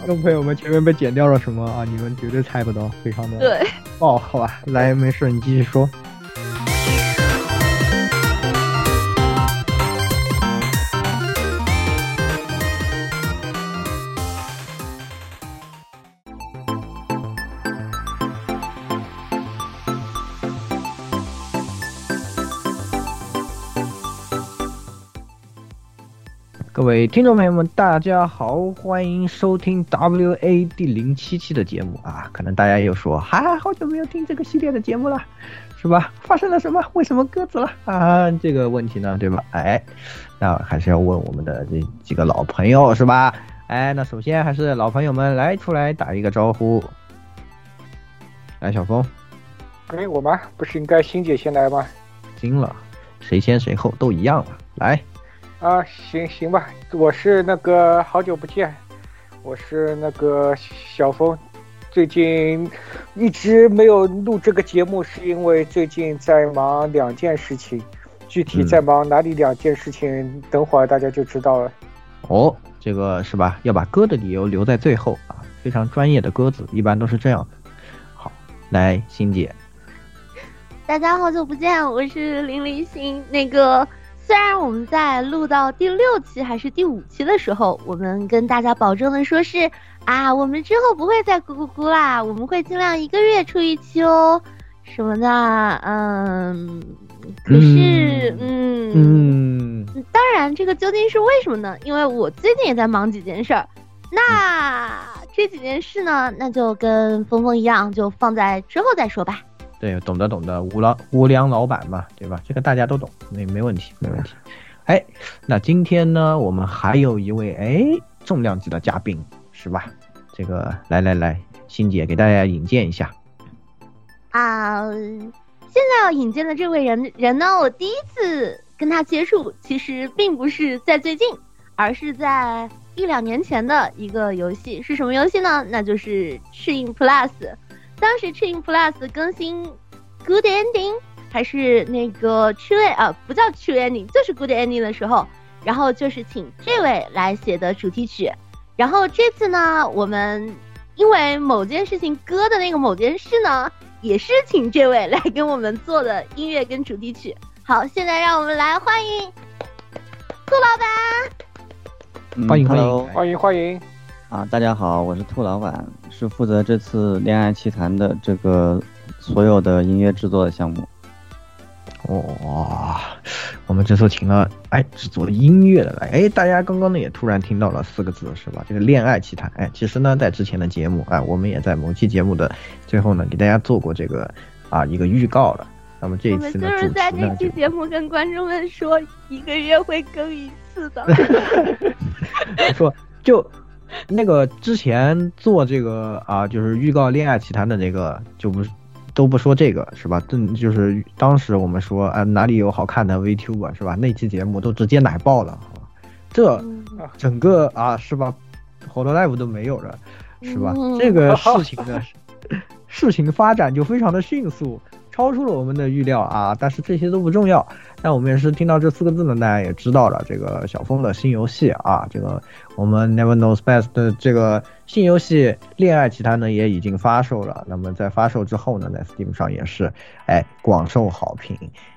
听众朋友们，前面被剪掉了什么啊？你们绝对猜不到，非常的对哦，好吧，来，没事，你继续说。各位听众朋友们，大家好，欢迎收听 WA 第零七期的节目啊！可能大家又说，哈，好久没有听这个系列的节目了，是吧？发生了什么？为什么鸽子了啊？这个问题呢，对吧？哎，那还是要问我们的这几个老朋友，是吧？哎，那首先还是老朋友们来出来打一个招呼。来，小峰，哎，我吗？不是应该欣姐先来吗？惊了，谁先谁后都一样了。来。啊，行行吧，我是那个好久不见，我是那个小峰，最近一直没有录这个节目，是因为最近在忙两件事情，具体在忙哪里两件事情，等会儿大家就知道了。哦，这个是吧？要把歌的理由留在最后啊，非常专业的鸽子一般都是这样的。好，来，欣姐，大家好久不见，我是林林欣，那个。虽然我们在录到第六期还是第五期的时候，我们跟大家保证的说是啊，我们之后不会再咕咕咕啦，我们会尽量一个月出一期哦，什么的，嗯，可是，嗯嗯，当然，这个究竟是为什么呢？因为我最近也在忙几件事儿，那这几件事呢，那就跟峰峰一样，就放在之后再说吧。对，懂得懂得，无良无良老板嘛，对吧？这个大家都懂，没没问题，没问题。哎，那今天呢，我们还有一位哎重量级的嘉宾，是吧？这个来来来，欣姐给大家引荐一下。啊，现在要引荐的这位人人呢，我第一次跟他接触，其实并不是在最近，而是在一两年前的一个游戏，是什么游戏呢？那就是《赤影 Plus》。当时 Chain Plus 更新 Good Ending 还是那个 True 啊，不叫 True Ending，就是 Good Ending 的时候，然后就是请这位来写的主题曲。然后这次呢，我们因为某件事情歌的那个某件事呢，也是请这位来跟我们做的音乐跟主题曲。好，现在让我们来欢迎顾老板，欢迎欢迎欢迎欢迎。啊，大家好，我是兔老板，是负责这次恋爱奇谈的这个所有的音乐制作的项目。哇，我们这次请了哎制作音乐的来，哎，大家刚刚呢也突然听到了四个字是吧？这个恋爱奇谈，哎，其实呢在之前的节目，哎，我们也在某期节目的最后呢给大家做过这个啊一个预告了。那么这一次呢，就是在这期节目跟观众们说，一个月会更一次的。说就。那个之前做这个啊，就是预告《恋爱奇谈》的那个，就不都不说这个是吧？正就是当时我们说啊，哪里有好看的 VTuber 是吧？那期节目都直接奶爆了，这整个啊是吧？好多 live 都没有了，是吧？这个 事情呢，事情发展就非常的迅速。超出了我们的预料啊！但是这些都不重要。但我们也是听到这四个字呢，大家也知道了。这个小峰的新游戏啊，这个我们 Never Knows Best 的这个新游戏《恋爱奇谈》呢，也已经发售了。那么在发售之后呢，在 Steam 上也是哎广受好评。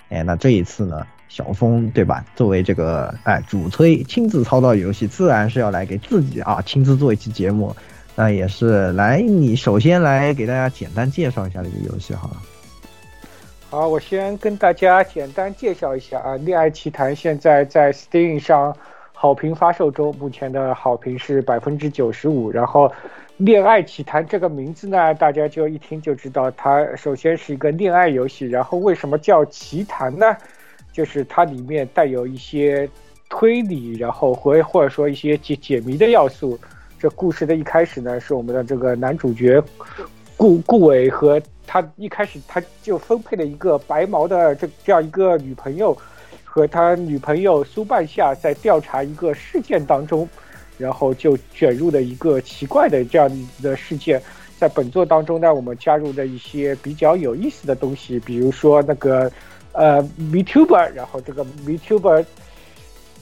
哎，那这一次呢，小峰对吧？作为这个哎主推亲自操作游戏，自然是要来给自己啊亲自做一期节目。那也是来，你首先来给大家简单介绍一下这个游戏好了。好，我先跟大家简单介绍一下啊，《恋爱奇谈》现在在 Steam 上好评发售中，目前的好评是百分之九十五。然后，《恋爱奇谈》这个名字呢，大家就一听就知道，它首先是一个恋爱游戏。然后，为什么叫奇谈呢？就是它里面带有一些推理，然后或或者说一些解解谜的要素。这故事的一开始呢，是我们的这个男主角顾顾伟和。他一开始他就分配了一个白毛的这这样一个女朋友，和他女朋友苏半夏在调查一个事件当中，然后就卷入了一个奇怪的这样的事件。在本作当中呢，我们加入了一些比较有意思的东西，比如说那个呃 Vtuber，然后这个 Vtuber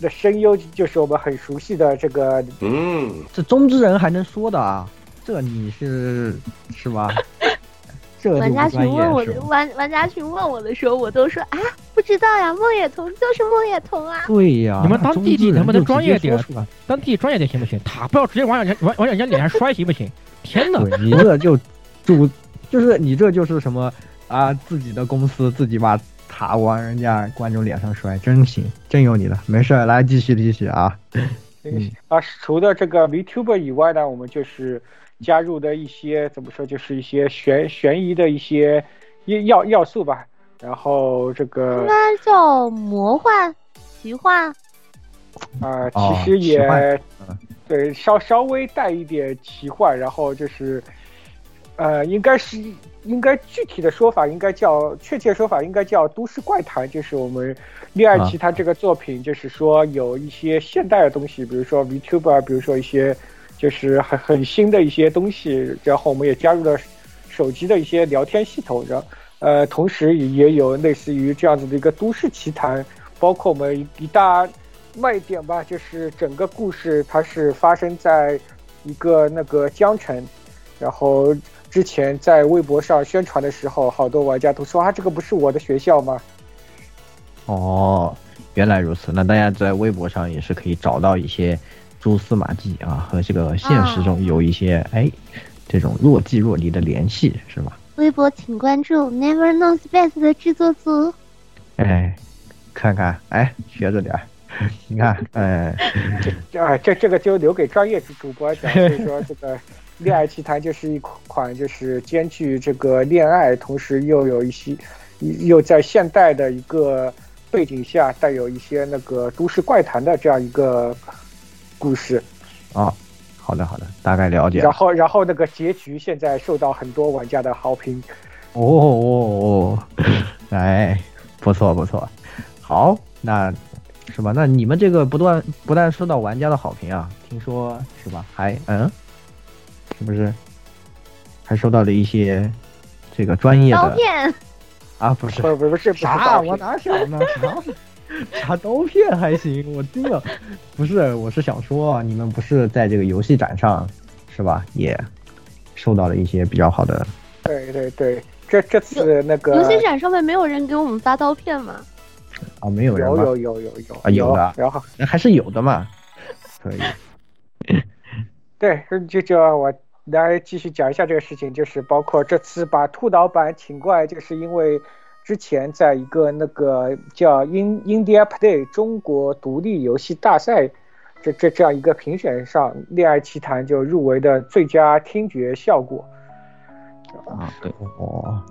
的声优就是我们很熟悉的这个，嗯，这中之人还能说的啊？这你是是吧？这玩家群问我玩玩家群问我的时候，我都说啊，不知道呀，梦野童就是梦野童啊。对呀，你们当弟弟能不能专业点？当弟弟专业点行不行？塔不要直接往人家往往人家脸上摔行不行？天哪！你这就主就是你这就是什么啊？自己的公司自己把塔往人家观众脸上摔，真行，真有你的。没事，来继续继续啊。嗯啊，除了这个 VTuber 以外呢，我们就是加入的一些怎么说，就是一些悬悬疑的一些要要素吧。然后这个应该叫魔幻、奇幻，啊、哦其实也、对稍稍微带一点奇幻，然后就是呃，应该是应该具体的说法应该叫确切说法应该叫都市怪谈，就是我们《恋爱奇他》这个作品，就是说有一些现代的东西，比如说 VTuber，比如说一些就是很很新的一些东西，然后我们也加入了手机的一些聊天系统，然后呃，同时也有类似于这样子的一个都市奇谈，包括我们一一大卖点吧，就是整个故事它是发生在一个那个江城，然后之前在微博上宣传的时候，好多玩家都说啊，这个不是我的学校吗？哦，原来如此。那大家在微博上也是可以找到一些蛛丝马迹啊，和这个现实中有一些、哎这种若即若离的联系，是吧？微博请关注 Never Know Space 的制作组。哎，看看，哎，学着点儿。你看，哎，啊，这这个就留给专业主主播讲。所以说，这个 《恋爱奇谈》就是一款就是兼具这个恋爱，同时又有一些又在现代的一个背景下带有一些那个都市怪谈的这样一个故事。啊，好的好的，大概了解了然。后，然后那个结局现在受到很多玩家的好评。哦哦哦，哎，不错不错，好，那是吧？那你们这个不断不但受到玩家的好评啊，听说是吧？还嗯，是不是？还收到了一些这个专业的刀片，啊，不是不不不是不是啥？我哪想呢？啥 啥刀片还行，我听了，不是，我是想说，啊你们不是在这个游戏展上是吧？也受到了一些比较好的对对对，这这次那个游戏展上面没有人给我们发刀片吗？啊，没有人吗？有有有有有啊有的然后还是有的嘛，可以。对，就就我来继续讲一下这个事情，就是包括这次把兔老板请过来，就是因为之前在一个那个叫 In India Play 中国独立游戏大赛这这这样一个评选上，《恋爱奇谭》就入围的最佳听觉效果。啊，对，哦，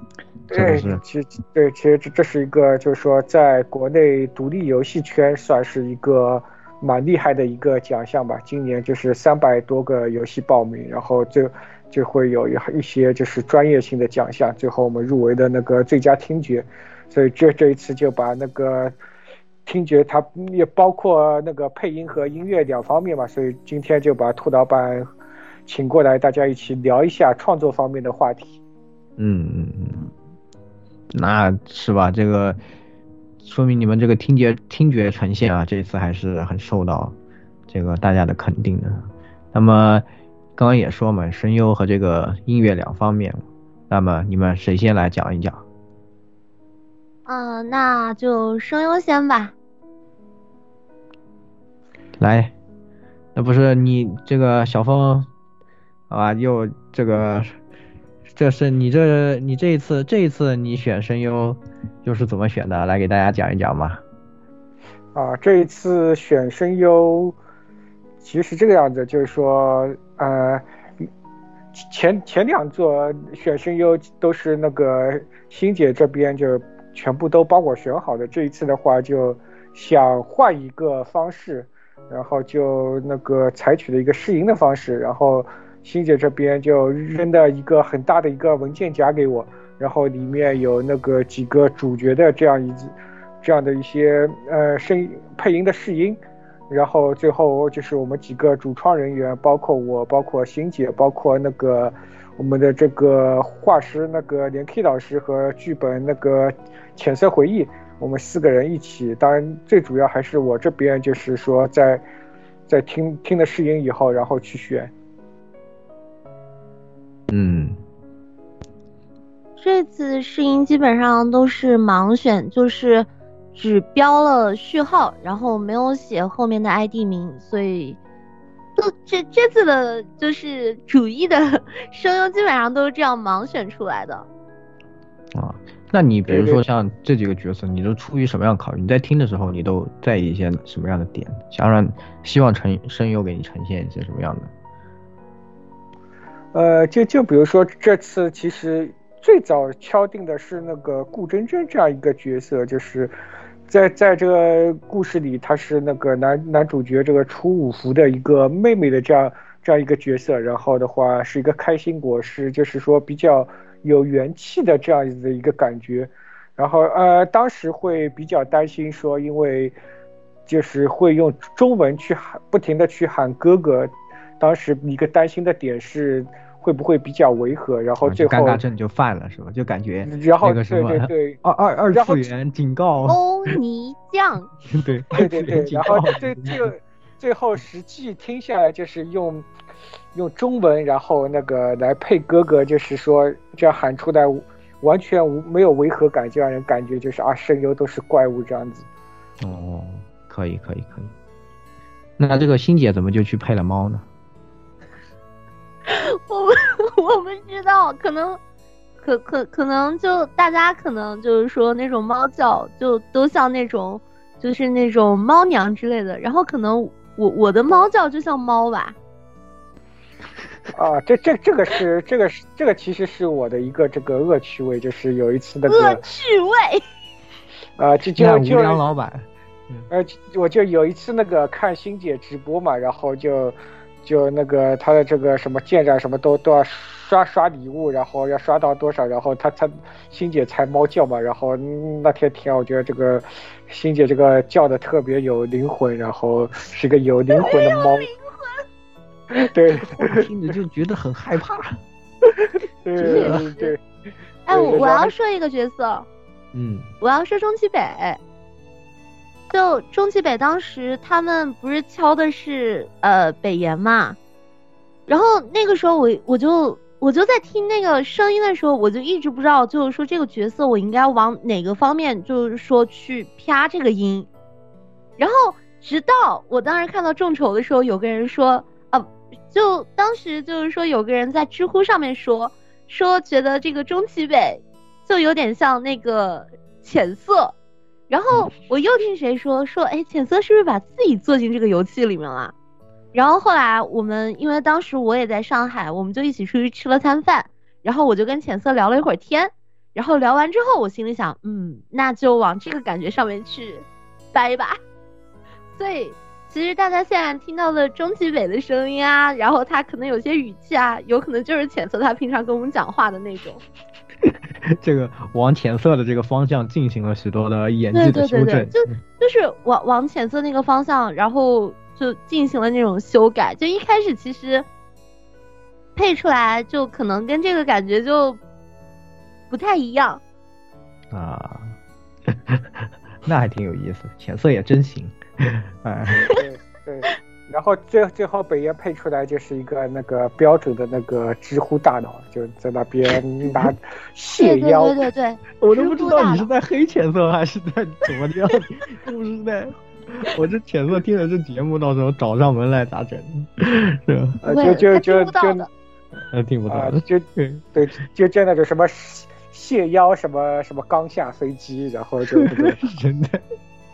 对，其实对，其实这这是一个，就是说，在国内独立游戏圈算是一个蛮厉害的一个奖项吧。今年就是三百多个游戏报名，然后就就会有一一些就是专业性的奖项，最后我们入围的那个最佳听觉，所以这这一次就把那个听觉它也包括那个配音和音乐两方面嘛，所以今天就把兔老板请过来，大家一起聊一下创作方面的话题。嗯，那是吧？这个说明你们这个听觉听觉呈现啊，这一次还是很受到这个大家的肯定的。那么刚刚也说嘛，声优和这个音乐两方面，那么你们谁先来讲一讲？嗯、那就声优先吧。来，那不是你这个小峰啊，又这个，这是你这你这一次这一次你选声优又是怎么选的？来给大家讲一讲吧。啊，这一次选声优，其实是这个样子，就是说，呃，前前两座选声优都是那个欣姐这边就全部都帮我选好的，这一次的话就想换一个方式，然后就那个采取了一个试音的方式，然后欣姐这边就扔了一个很大的一个文件夹给我，然后里面有那个几个主角的这样一这样的一些呃声配音的试音，然后最后就是我们几个主创人员，包括我，包括欣姐，包括那个我们的这个画师那个连 K 老师和剧本那个浅色回忆，我们四个人一起，当然最主要还是我这边就是说在在听听了试音以后，然后去选。嗯，这次试音基本上都是盲选，就是只标了序号，然后没有写后面的 ID 名，所以都这这次的就是主义的 声优基本上都是这样盲选出来的。啊，那你比如说像这几个角色，你都出于什么样考虑？你在听的时候，你都在意一些什么样的点？想让希望呈声优给你呈现一些什么样的？呃，就就比如说这次其实最早敲定的是那个顾真真这样一个角色，就是在在这个故事里，她是那个男男主角这个出五福的一个妹妹的这样这样一个角色，然后的话是一个开心果，是就是说比较有元气的这样子的一个感觉，然后呃当时会比较担心说，因为就是会用中文去喊，不停的去喊哥哥。当时一个担心的点是会不会比较违和，然后啊最后，就尴尬症就犯了，是吧？就感觉然后那个什么对对对 二二二次元警告，欧 尼酱，对对对对，然后告最最最后实际听下来就是用用中文，然后那个来配哥哥，就是说这样喊出来完全无没有违和感，就让人感觉就是啊声优都是怪物这样子。哦，可以可以可以。那这个欣姐怎么就去配了猫呢？我们 我不知道，可能可可可能就大家可能就是说那种猫叫就都像那种就是那种猫娘之类的，然后可能我我的猫叫就像猫吧，啊，这这这个是这个是这个其实是我的一个这个恶趣味，就是有一次那个恶趣味。啊，就就就良老板，呃，我就有一次那个看欣姐直播嘛，然后就就那个他的这个什么舰长什么都都要刷刷礼物，然后要刷到多少，然后他他欣姐才猫叫嘛，然后、嗯那天听我觉得这个欣姐这个叫的特别有灵魂，然后是个有灵魂的猫，对我听着就觉得很害怕。对对对，哎，我我要说一个角色，嗯我要说中崎北。就中崎北当时他们不是敲的是呃北岩嘛，然后那个时候我我就我就在听那个声音的时候，我就一直不知道就是说这个角色我应该往哪个方面就是说去啪这个音，然后直到我当时看到众筹的时候，有个人说啊，就当时就是说有个人在知乎上面说说觉得这个中崎北就有点像那个浅色。然后我又听谁说说，哎，浅色是不是把自己做进这个游戏里面了？然后后来我们因为当时我也在上海，我们就一起出去吃了餐饭，然后我就跟浅色聊了一会儿天，然后聊完之后，我心里想，嗯，那就往这个感觉上面去掰吧。所以其实大家现在听到的中崎北的声音啊，然后他可能有些语气啊，有可能就是浅色他平常跟我们讲话的那种。这个往浅色的这个方向进行了许多的演技对对对对，的修正。就就是往往浅色那个方向，然后就进行了那种修改。就一开始其实配出来就可能跟这个感觉就不太一样。啊，那还挺有意思，浅色也真行。哎，对对，然后最最后北爷配出来就是一个那个标准的那个知乎大脑，就在那边拿对对蟹腰对，对对，我都不知道你是在黑浅色还是在怎么样，是不是在？我这浅色听了这节目，到时候找上门来咋整？是吧？呃就就就就他听不到的。呃，听不到的。，啊就对，对，就真的就什么蟹腰什么什么刚下飞机，然后就 这个真的。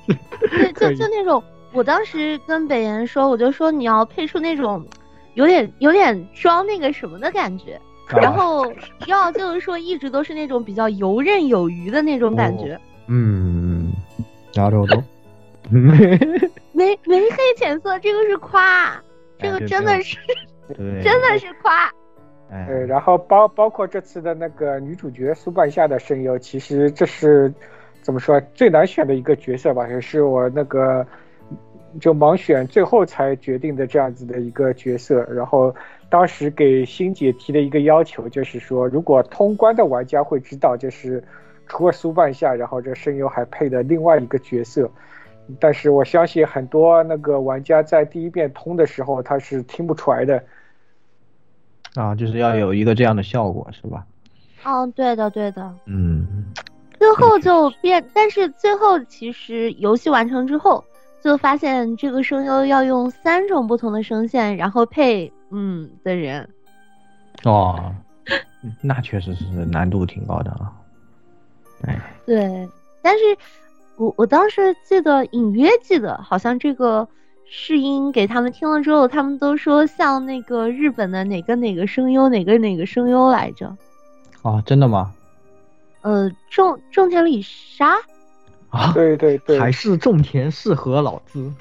对，就就那种，我当时跟北岩说，我就说你要配出那种有点有点装那个什么的感觉，然啊后要就是说一直都是那种比较游刃有余的那种感觉。嗯，なるほど。没没黑浅色，这个是夸，这个哎这这样真的是对，真的是夸。哎，对，然后包包括这次的那个女主角苏半夏的声优，其实这是怎么说最难选的一个角色吧，也是我那个 就盲选最后才决定的这样子的一个角色。然后当时给欣姐提的一个要求就是说，如果通关的玩家会知道，就是除了苏半夏，然后这声优还配的另外一个角色。但是我相信很多那个玩家在第一遍通的时候，他是听不出来的。啊，就是要有一个这样的效果，是吧？嗯，对的，对的。嗯，最后就变，但是最后其实游戏完成之后，就发现这个声优要用三种不同的声线，然后配嗯的人。哦，那确实是难度挺高的啊。哎，对，但是我我当时记得隐约记得，好像这个试音给他们听了之后，他们都说像那个日本的哪个哪个声优，哪个哪个声优来着？哦，真的吗？呃，种种田里沙。啊，对对对，还是种田适合老资。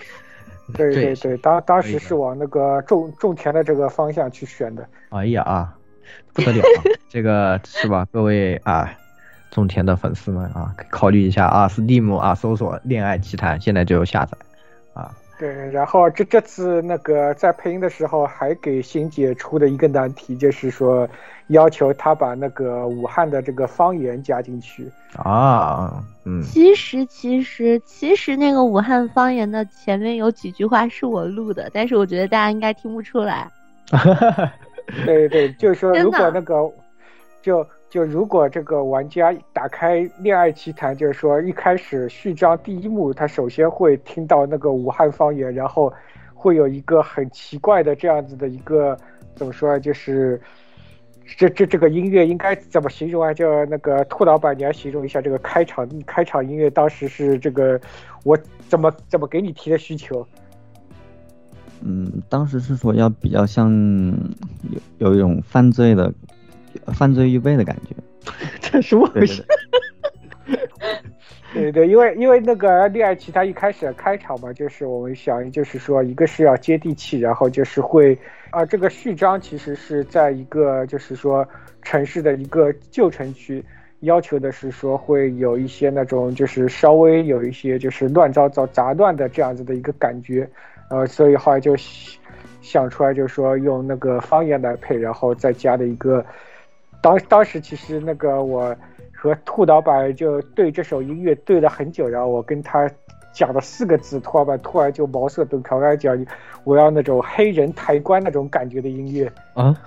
对对对，当当时是往那个种种田的这个方向去选的。哎呀啊，不得了，这个是吧？各位啊，种田的粉丝们啊，考虑一下啊，Steam 啊，搜索《恋爱奇谈》，现在就有下载啊。对，然后这这次那个在配音的时候，还给欣姐出的一个难题，就是说要求她把那个武汉的这个方言加进去啊。嗯，其实其实其实那个武汉方言的前面有几句话是我录的，但是我觉得大家应该听不出来。对对，就是说如果那个就。就如果这个玩家打开《恋爱奇谭》，就是说一开始序章第一幕，他首先会听到那个武汉方言，然后会有一个很奇怪的这样子的一个怎么说，就是这这这个音乐应该怎么形容啊？就那个兔老板，你来形容一下这个开场开场音乐，当时是这个我怎么怎么给你提的需求？嗯，当时是说要比较像有有一种犯罪的。犯罪预备的感觉，这是我回事？对 对，因为因为那个恋爱奇他一开始开场嘛，就是我们想就是说，一个是要接地气，然后就是会啊，这个序章其实是在一个就是说城市的一个旧城区，要求的是说会有一些那种就是稍微有一些就是乱糟糟杂乱的这样子的一个感觉，呃，所以后来就想出来就是说用那个方言来配，然后再加的一个。当当时其实那个我和兔老板就对这首音乐对了很久，然后我跟他讲了四个字，兔老板突然就茅塞顿开，我讲我要那种黑人抬棺那种感觉的音乐啊，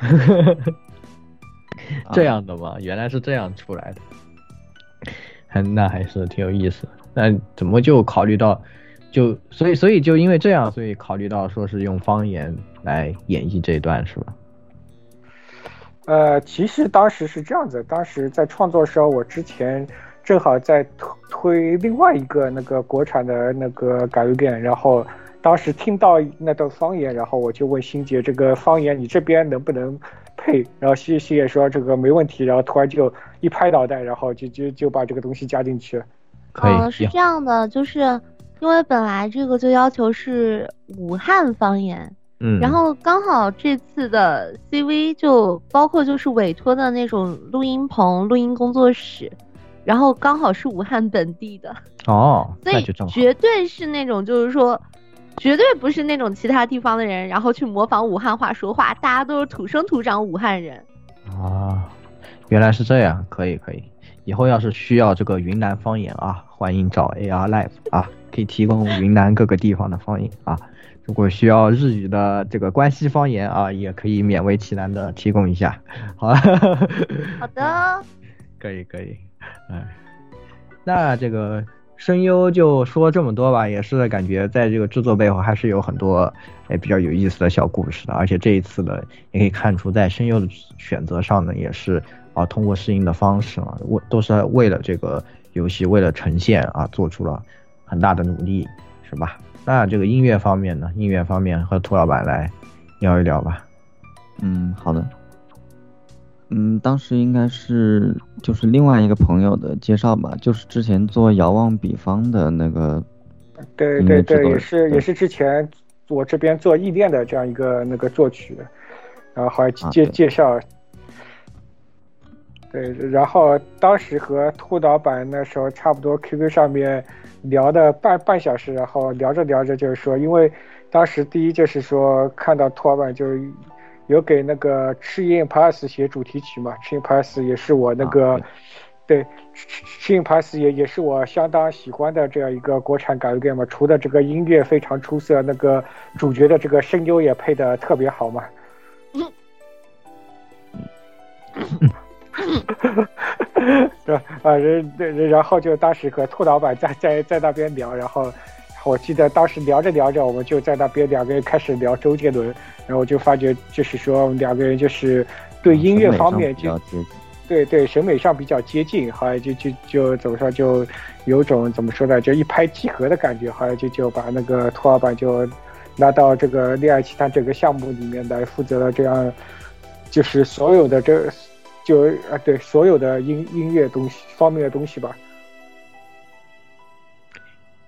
这样的吗？原来是这样出来的，还那还是挺有意思。那怎么就考虑到就所以所以就因为这样，所以考虑到说是用方言来演绎这一段是吧？呃，其实当时是这样子，当时在创作的时候，我之前正好在推推另外一个那个国产的那个改编，然后当时听到那段方言，然后我就问欣姐，这个方言你这边能不能配？然后欣欣姐说这个没问题，然后突然就一拍脑袋，然后就就就把这个东西加进去了。哦，是这样的，就是因为本来这个就要求是武汉方言。嗯，然后刚好这次的 CV 就包括就是委托的那种录音棚、录音工作室，然后刚好是武汉本地的 哦，所以绝对是那种就是说，绝对不是那种其他地方的人，然后去模仿武汉话说话，大家都是土生土长武汉人。啊，原来是这样，可以可以，以后要是需要这个云南方言啊，欢迎找 AR Live 啊，可以提供云南各个地方的方言啊。如果需要日语的这个关西方言啊，也可以勉为其难的提供一下。好，好的，可 以可以，哎，那这个声优就说这么多吧，也是感觉在这个制作背后还是有很多哎比较有意思的小故事的，而且这一次呢，也可以看出在声优的选择上呢，也是啊通过适应的方式啊，为都是为了这个游戏为了呈现啊做出了很大的努力，是吧？那这个音乐方面呢？音乐方面和涂老板来聊一聊吧。嗯，好的。嗯，当时应该是就是另外一个朋友的介绍吧，就是之前做遥望彼方的那个。对对对，也是也是之前我这边做异恋的这样一个那个作曲，然后还介介绍。对，然后当时和兔老板那时候差不多，QQ 上面。聊的半半小时，然后聊着聊着就是说，因为当时第一就是说看到兔老板就有给那个赤焰 Plus 写主题曲嘛，赤焰 Plus 也是我那个对，新 pass 也也是我相当喜欢的这样一个国产改 game 嘛。除了这个音乐非常出色，那个主角的这个声优也配的特别好嘛。是吧？啊，然然然后就当时和兔老板在在在那边聊，然后我记得当时聊着聊着，我们就在那边两个人开始聊周杰伦，然后就发觉就是说两个人就是对音乐方面就对对审美上比较接近，好像就就就怎么说就有种怎么说呢，就一拍即合的感觉，好像就就把那个兔老板就拿到这个恋爱奇谈整个项目里面来负责了，这样就是所有的这。就啊，对所有的音音乐东西方面的东西吧。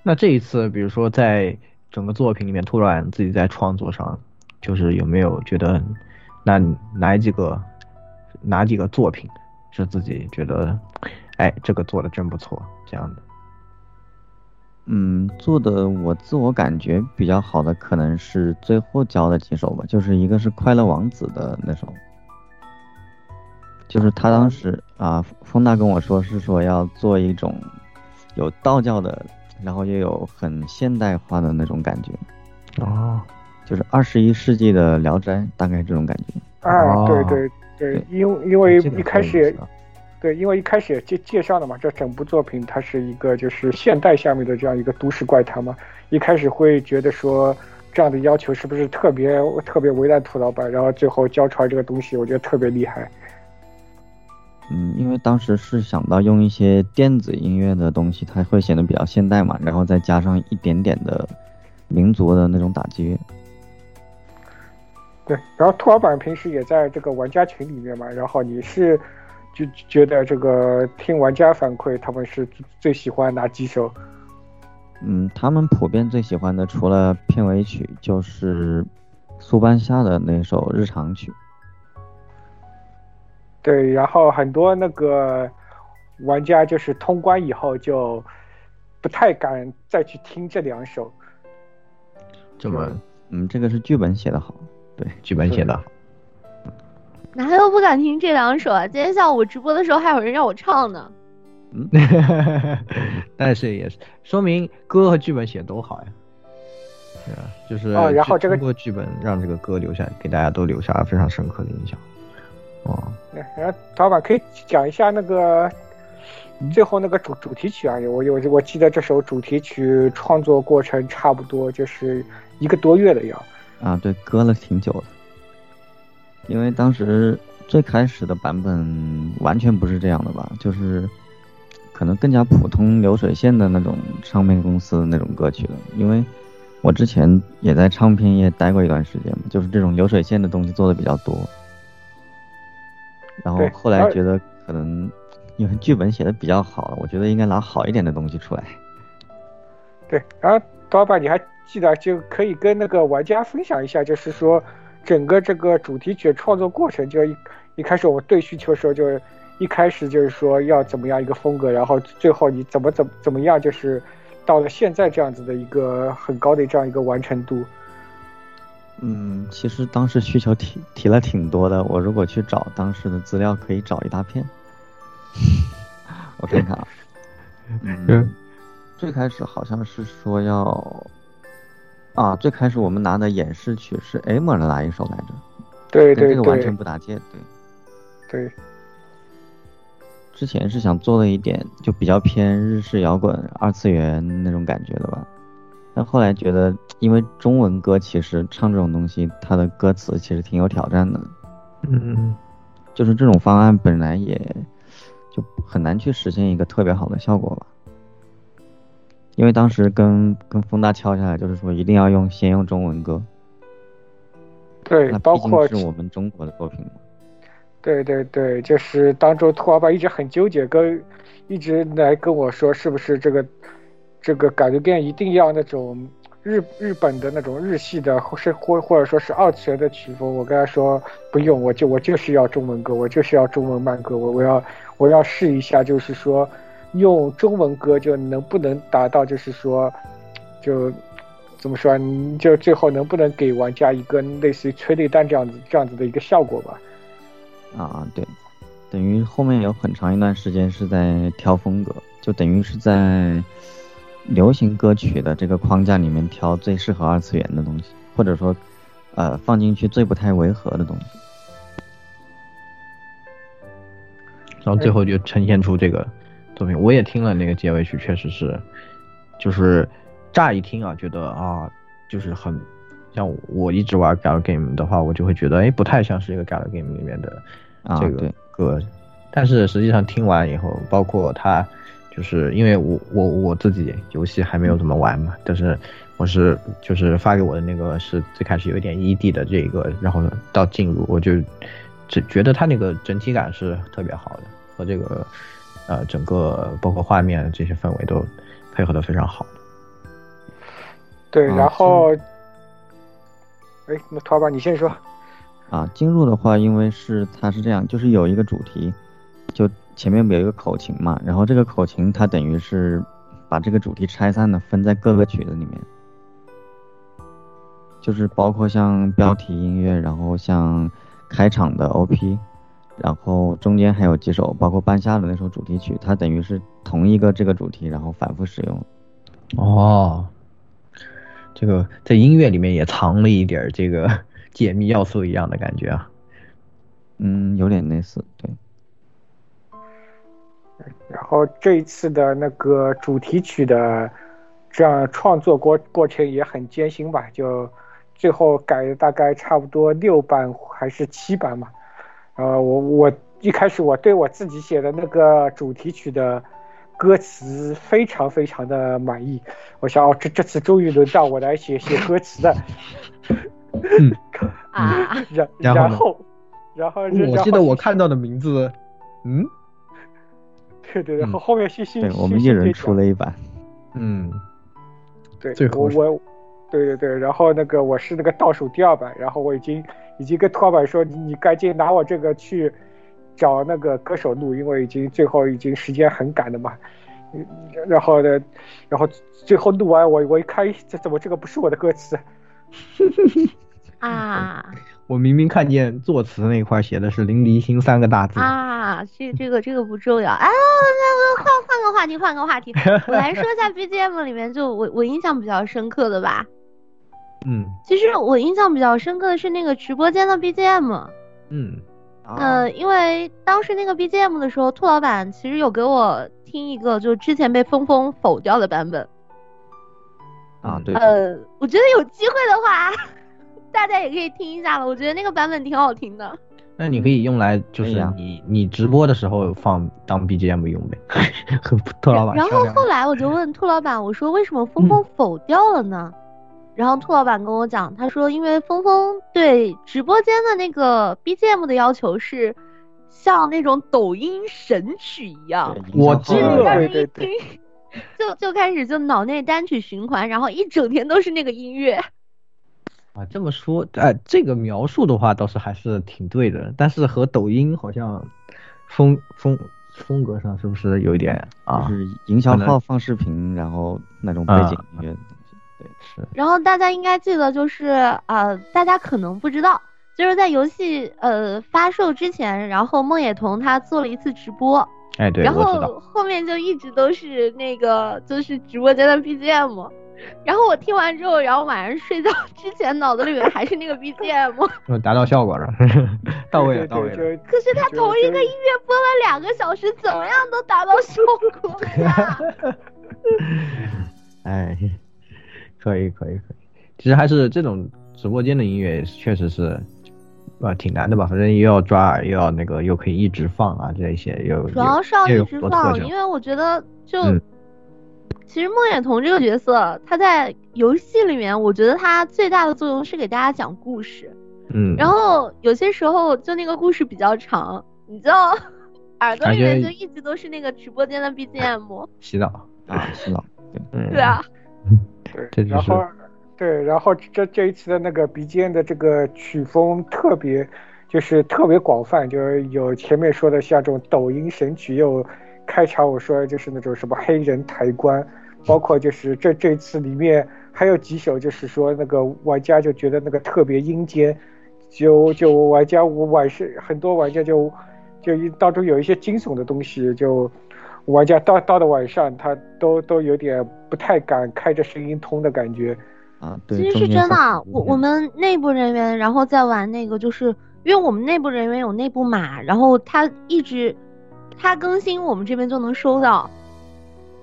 那这一次，比如说在整个作品里面，突然自己在创作上，就是有没有觉得，那哪几个哪几个作品是自己觉得，哎，这个做的真不错这样的？嗯，做的我自我感觉比较好的，可能是最后教的几首吧，就是一个是快乐王子的那首。就是他当时啊，风大跟我说是说要做一种有道教的，然后又有很现代化的那种感觉，哦，就是二十一世纪的聊斋，大概这种感觉。啊，对对对，因因为一开始也，对，因为一开始也介介绍了嘛，这整部作品它是一个就是现代下面的这样一个都市怪谈嘛，一开始会觉得说这样的要求是不是特别特别为难土老板，然后最后交出来这个东西，我觉得特别厉害。嗯，因为当时是想到用一些电子音乐的东西，它会显得比较现代嘛，然后再加上一点点的民族的那种打击乐。对，然后兔老板平时也在这个玩家群里面嘛，然后你是就觉得这个听玩家反馈，他们是最喜欢哪几首？嗯，他们普遍最喜欢的除了片尾曲，就是苏班夏的那首日常曲。对，然后很多那个玩家就是通关以后就不太敢再去听这两首。这么，嗯，这个是剧本写的好，对，剧本写的好。哪有不敢听这两首啊？今天下午直播的时候还有人让我唱呢。嗯，但是也是说明歌和剧本写都好呀。对啊，就是哦然后这个通过剧本让这个歌留下，给大家都留下了非常深刻的印象。哦，然后老板可以讲一下那个最后那个主主题曲啊，我我我记得这首主题曲创作过程差不多就是一个多月的样。啊，对，搁了挺久的，因为当时最开始的版本完全不是这样的吧，就是可能更加普通流水线的那种唱片公司的那种歌曲了，因为我之前也在唱片业待过一段时间嘛，就是这种流水线的东西做的比较多。然后后来觉得可能因为剧本写的比较好，我觉得应该拿好一点的东西出来。对，然后老板你还记得就可以跟那个玩家分享一下，就是说整个这个主题曲创作过程，就一一开始我们对需求的时候，就一开始就是说要怎么样一个风格，然后最后你怎么怎怎么样，就是到了现在这样子的一个很高的这样一个完成度。嗯，其实当时需求提提了挺多的，我如果去找当时的资料，可以找一大片。我看看啊，嗯，最开始好像是说要，啊，最开始我们拿的演示曲是 M 的哪一首来着？对对对，这个完全不搭界，对。对。之前是想做了一点，就比较偏日式摇滚、二次元那种感觉的吧。但后来觉得，因为中文歌其实唱这种东西，它的歌词其实挺有挑战的。嗯，就是这种方案本来也就很难去实现一个特别好的效果吧。因为当时跟跟风大敲下来，就是说一定要用先用中文歌。对，包括是我们中国的作品嘛。对对对，就是当初兔老板一直很纠结，跟一直来跟我说，是不是这个。这个改编一定要那种日日本的那种日系的，或是或或者说是二次元的曲风。我跟他说不用，我就我就是要中文歌，我就是要中文慢歌，我我要我要试一下，就是说用中文歌就能不能达到，就是说就怎么说，就最后能不能给玩家一个类似于催泪弹这样子这样子的一个效果吧？啊，对。等于后面有很长一段时间是在挑风格，就等于是在流行歌曲的这个框架里面挑最适合二次元的东西，或者说，呃，放进去最不太违和的东西。然后最后就呈现出这个作品。我也听了那个结尾曲，确实是，就是乍一听啊，觉得啊，就是很像我一直玩 gal game 的话，我就会觉得哎，不太像是一个 gal game 里面的这个歌。但是实际上听完以后，包括他，就是因为我我我自己游戏还没有怎么玩嘛，但是我是就是发给我的那个是最开始有一点 ED 的这个，然后到进入我就。只觉得它那个整体感是特别好的，和这个，呃，整个包括画面这些氛围都配合的非常好。对，然后，哎，那涛吧，你先说。啊，进入的话，因为是它是这样，就是有一个主题，就前面不有一个口琴嘛，然后这个口琴它等于是把这个主题拆散了，分在各个曲子里面，就是包括像标题音乐，然后像。开场的 OP，然后中间还有几首，包括半夏的那首主题曲，它等于是同一个这个主题，然后反复使用。哦，这个在音乐里面也藏了一点这个解密要素一样的感觉啊。嗯，有点类似，对。然后这一次的那个主题曲的这样创作过过程也很艰辛吧？就。最后改了大概差不多六版还是七版嘛，呃，我我一开始我对我自己写的那个主题曲的歌词非常非常的满意，我想哦，这这次终于轮到我来写写歌词了。嗯 啊，然然后然后我记得我看到的名字，嗯，对对，对后后面谢谢，对我们一人出了一版，嗯，对，我我。对对对，然后那个我是那个倒数第二版，然后我已经已经跟托板说，你你赶紧拿我这个去找那个歌手录，因为已经最后已经时间很赶了嘛。嗯，然后呢，然后最后录完我我一看，这怎么这个不是我的歌词？啊！我明明看见作词那块写的是林离心三个大字啊！这这个这个不重要啊！那个换换个话题，换个话题，我来说一下 BGM 里面就我我印象比较深刻的吧。嗯，其实我印象比较深刻的是那个直播间的 BGM。嗯，呃，因为当时那个 BGM 的时候，兔老板其实有给我听一个，就之前被峰峰否掉的版本。啊，对。呃，我觉得有机会的话，大家也可以听一下了。我觉得那个版本挺好听的。那你可以用来，就是你你直播的时候放当 BGM 用呗。和兔老板。然后后来我就问兔老板，我说为什么峰峰否掉了呢？然后兔老板跟我讲，他说因为峰峰对直播间的那个 BGM 的要求是像那种抖音神曲一样，我知道，对对对，就就开始就脑内单曲循环，然后一整天都是那个音乐。啊，这么说，哎，这个描述的话倒是还是挺对的，但是和抖音好像风风风格上是不是有一点啊？就是营销号放视频，然后那种背景音乐的东西。对，是。然后大家应该记得，就是呃，大家可能不知道，就是在游戏呃发售之前，然后孟野童他做了一次直播，哎对，然后后面就一直都是那个就是直播间的 BGM，然后我听完之后，然后晚上睡觉之前脑子里面还是那个 BGM，达到效果了，到位了，到位了。可是他同一个音乐播了两个小时，怎么样都达到效果了？哎。可以可以可以，其实还是这种直播间的音乐确实是，啊挺难的吧？反正又要抓耳，又要那个，又可以一直放啊，这些又主要是要一直放，因为我觉得就，其实孟远彤这个角色，他在游戏里面，我觉得他最大的作用是给大家讲故事，嗯，然后有些时候就那个故事比较长，你知道，耳朵里面就一直都是那个直播间的 BGM，洗脑 啊，洗脑，对，对啊。对，然后，对，然后这这一次的那个 BGM 的这个曲风特别，就是特别广泛，就是有前面说的像这种抖音神曲，又开场我说就是那种什么黑人抬棺，包括就是这这次里面还有几首，就是说那个玩家就觉得那个特别阴间，就就玩家我晚上很多玩家就就一当中有一些惊悚的东西，就玩家到到了晚上，他都都有点不太敢开着声音通的感觉。啊，对，其实是真的我我们内部人员，然后再玩那个，就是因为我们内部人员有内部码，然后他一直他更新，我们这边就能收到。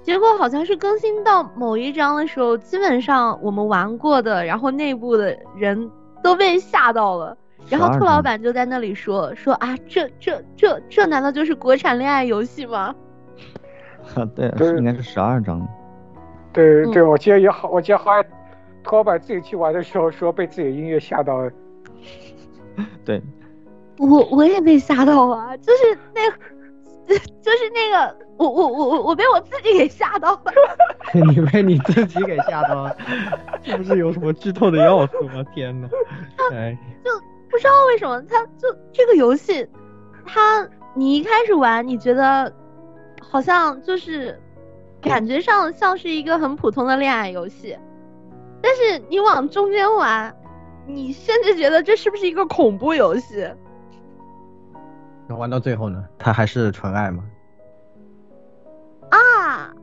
结果好像是更新到某一章的时候，基本上我们玩过的，然后内部的人都被吓到了。然后12兔老板就在那里说说啊，这这这这难道就是国产恋爱游戏吗？啊，对，应该是十二章。嗯对对，我记得也好，我记得好像兔老板自己去玩的时候说被自己的音乐吓到了。对，我我也被吓到了，就是那个，就是那个，我我我我我被我自己给吓到了。你被你自己给吓到了，是不是有什么剧透的要素吗？天哪！哎，就不知道为什么，它就这个游戏，它你一开始玩，你觉得好像就是感觉上像是一个很普通的恋爱游戏，但是你往中间玩，你甚至觉得这是不是一个恐怖游戏？那玩到最后呢？他还是纯爱吗？啊，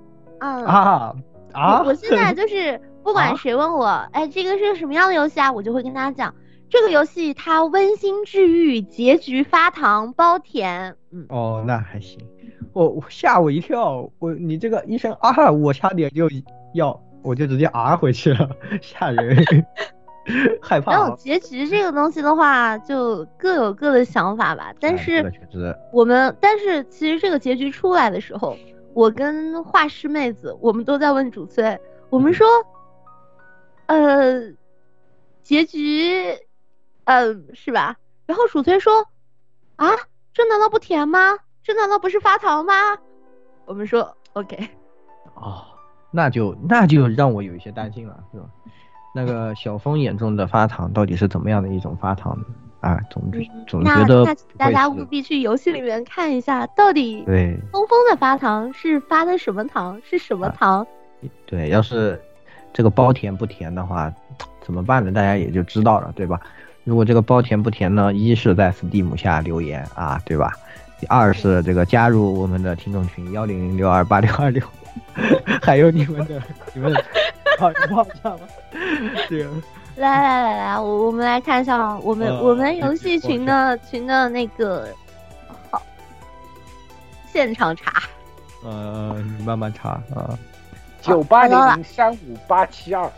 嗯啊啊！我我现在 就是不管啊谁问我，哎，这个是什么样的游戏啊，我就会跟大家讲，这个游戏它温馨治愈，结局发糖包甜，嗯，哦，那还行。我我吓我一跳，我你这个一声啊，我差点就要，我就直接啊回去了，吓人，害怕然后了。结局这个东西的话，就各有各的想法吧。但哎是我们，但是其实这个结局出来的时候，我跟画师妹子，我们都在问主催，我们说，呃，结局，呃，是吧？然后主催说，啊，这难道不甜吗？这难道不是发糖吗？我们说 OK，哦，那就那就让我有一些担心了，是吧？那个小峰眼中的发糖到底是怎么样的一种发糖呢？啊，总之总觉得大家务必去游戏里面看一下，到底对峰峰的发糖是发的什么糖？是什么啊糖？对，要是这个包甜不甜的话，怎么办呢？大家也就知道了，对吧？如果这个包甜不甜呢，一是在 Steam 下留言啊，对吧？二是这个加入我们的听众群幺零零六二八六二六，还有你们的你们你忘下吗？这个 来来来来，我我们来看一下我们、呃我们游戏群的群的那个好现场查，呃，你慢慢查啊，九八零零三五八七二，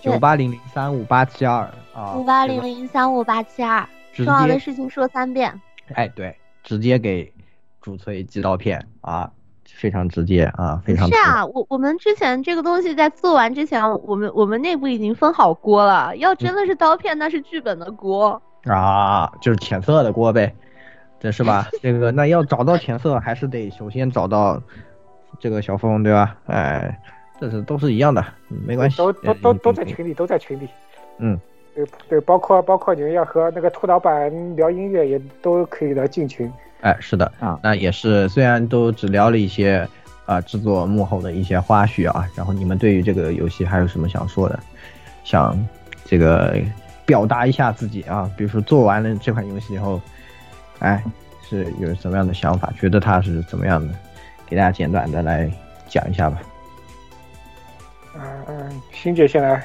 九八零零三五八七二啊，五八零这个零三五八七二，重要的事情说三遍。哎，对，直接给主催寄刀片啊，非常直接啊，非常是啊，我我们之前这个东西在做完之前，我们我们内部已经分好锅了。要真的是刀片，那是剧本的锅。啊，就是浅色的锅呗，这是吧？这个那要找到浅色，还是得首先找到这个小峰，对吧？哎，这是都是一样的，嗯没关系，都都都呃都在群里，都在群里。嗯，对对，包括包括你们要和那个兔老板聊音乐，也都可以来进群。哎，是的啊那也是，虽然都只聊了一些啊、制作幕后的一些花絮啊，然后你们对于这个游戏还有什么想说的？想这个表达一下自己啊，比如说做完了这款游戏以后，哎，是有什么样的想法？觉得它是怎么样的？给大家简短的来讲一下吧。嗯嗯，欣姐先来。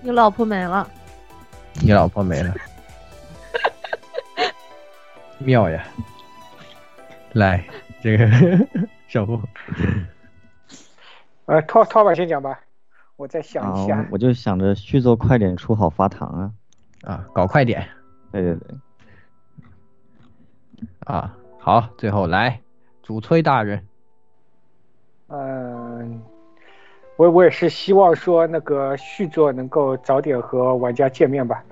你老婆没了，你老婆没了，妙呀！来，这个 小布，呃，兔兔老板先讲吧，我再想啊一下。，我就想着续作快点出好发糖啊。啊，搞快点对对对，啊！好，最后来主催大人，嗯，我我也是希望说那个续作能够早点和玩家见面吧。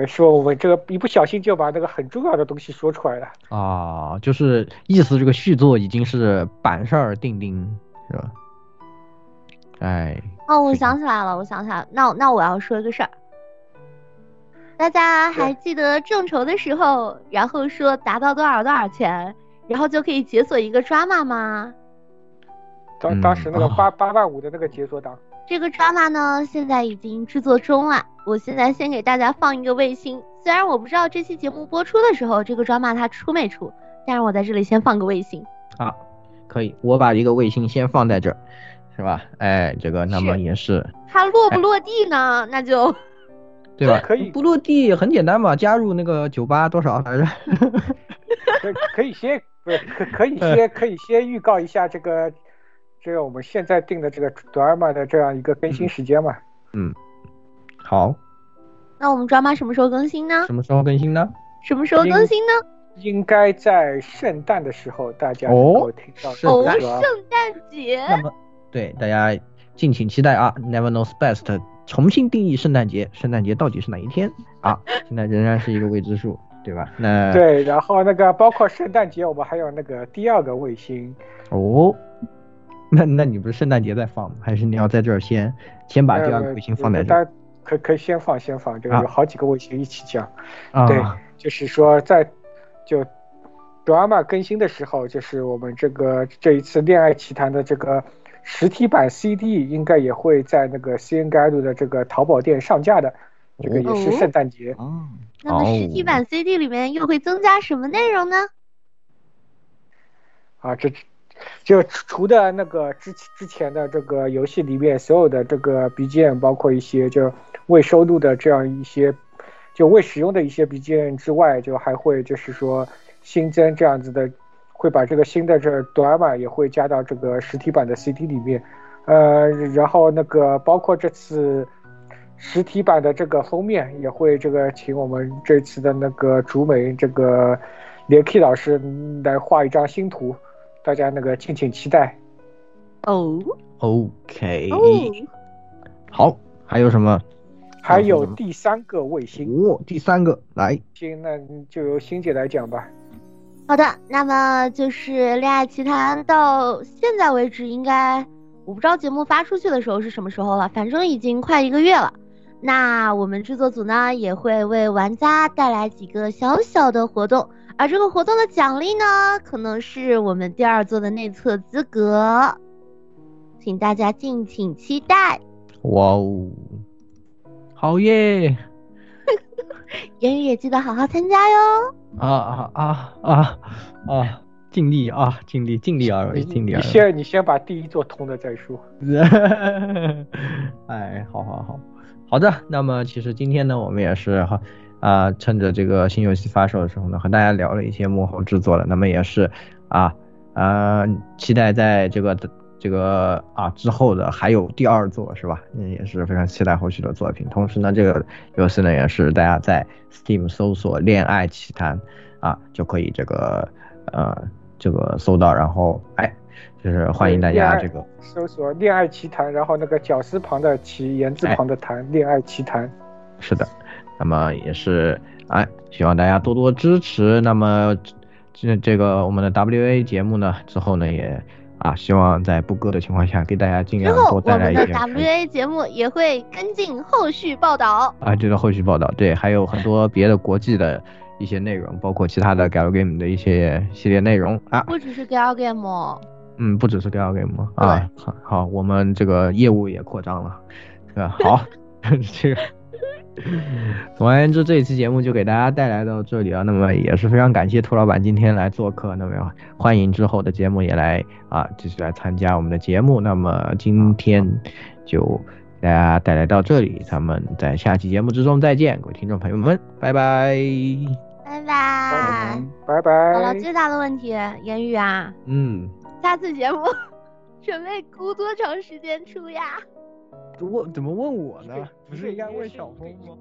呃说我们这个一不小心就把那个很重要的东西说出来了。啊，就是意思这个续作已经是板上钉钉，是吧？哎，哦，我想起来了，我想起来了，那那我要说一个事儿。大家还记得众筹的时候，然后说达到多少多少钱，然后就可以解锁一个 drama 吗？当当时那个嗯八八万五的那个解锁档，这个 drama 呢，现在已经制作中了。我现在先给大家放一个卫星，虽然我不知道这期节目播出的时候这个 drama 它出没出，但是我在这里先放个卫星。啊，可以，我把一个卫星先放在这儿，是吧？哎，这个那么也是它落不落地呢？那就 对吧？可以不落地很简单嘛，加入那个酒吧多少来着？可可以先不是可可以先 可以先预告一下这个这个我们现在定的这个 drama 的这样一个更新时间嘛？嗯，好，那我们 drama 什么时候更新呢什？么时候更新呢？什么时候更新呢？应该在圣诞的时候大家能哦够听到这圣哦，圣诞节。那么，对大家敬请期待啊！Never knows best 重新定义圣诞节，圣诞节到底是哪一天啊？现在仍然是一个未知数，对吧？那对，然后那个包括圣诞节，我们还有那个第二个卫星，哦，那那你不是圣诞节再放吗？还是你要在这儿先先把第二个卫星放在这儿呃大家可可以先放先放，这个啊有好几个卫星一起讲。啊？对，就是说在就 drama 更新的时候，就是我们这个这一次恋爱奇谈的这个实体版 CD 应该也会在那个 CN 盖路的这个淘宝店上架的，这个也是哦圣诞节。哦，那么实体版 CD 里面又会增加什么内容呢？啊，这就除的那个之之前的这个游戏里面所有的这个 BGM，包括一些就未收录的这样一些就未使用的一些 BGM 之外，就还会就是说新增这样子的，会把这个新的这短码也会加到这个实体版的 CD 里面，呃，然后那个包括这次。实体版的这个封面也会这个请我们这次的那个竹美这个连 K 老师来画一张新图，大家那个敬请期待。哦 OK，哦，好，还有什么？还有第三个卫星，哦，第三个来，行，那就由星姐来讲吧。好的，那么就是《恋爱奇谈》到现在为止，应该我不知道节目发出去的时候是什么时候了，反正已经快一个月了。那我们制作组呢也会为玩家带来几个小小的活动，而这个活动的奖励呢，可能是我们第二座的内测资格，请大家敬请期待。哇哦，好耶！言语也记得好好参加哟。啊啊啊啊啊！尽力啊，尽力，尽力而为，尽力而为。你先你先把第一座通了再说。哎，好好好，好的。那么其实今天呢，我们也是哈啊、趁着这个新游戏发售的时候呢，和大家聊了一些幕后制作的。那么也是啊啊、期待在这个这个啊之后的还有第二作是吧？嗯，也是非常期待后续的作品。同时呢，这个游戏呢也是大家在 Steam 搜索“恋爱奇谈”啊就可以这个呃这个搜到，然后哎就是欢迎大家这个。搜索“恋爱奇谈”，然后那个绞丝旁的奇，言字旁的谈，恋爱奇谈。是的，那么也是哎，希望大家多多支持。那么这这个我们的 WA 节目呢，之后呢也啊，希望在不割的情况下，给大家尽量之后我多带来们的 WA 节目也会跟进后续报道。啊，这个后续报道，对，还有很多别的国际的一些内容，包括其他的 Gal Game 的一些系列内容啊，不只是 Gal Game，哦嗯，不只是 Gal Game 啊，好，好，我们这个业务也扩张了，是吧？好，这个。总而言之，这一期节目就给大家带来到这里啊。那么也是非常感谢兔老板今天来做客，那么欢迎之后的节目也来啊继续来参加我们的节目。那么今天就给大家带来到这里，咱们在下期节目之中再见，各位听众朋友们，拜拜。拜拜。拜拜。好了，最大的问题，言语啊，嗯，下次节目 准备估多长时间出呀？问怎么问我呢？不是应该问小峰吗？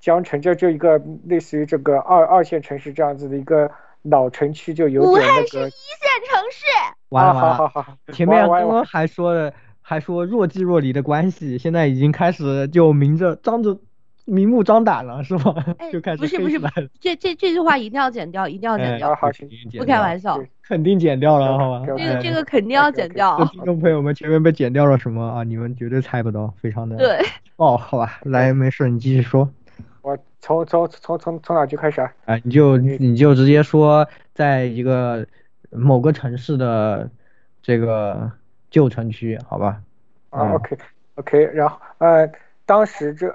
江城，这就一个类似于这个二二线城市这样子的一个老城区，就有武点那个汉是一线城市，啊，完了完了，好好好，前面刚刚还说了还说若即若离的关系，现在已经开始就明着张着明目张胆了，是吧？哎 就开始不是不是这这这句话一定要剪掉，一定要剪哎掉，好行不开玩笑，肯定剪掉了，好吧？这这个哎这个肯定要剪掉。听众朋友们前面被剪掉了什么啊？你们绝对猜不到，非常的对，哦，好吧，来，没事，你继续说。我从从从从从哪句开始啊？哎，你就你就直接说，在一个某个城市的这个旧城区，好吧？啊嗯，OK OK，然后呃，当时这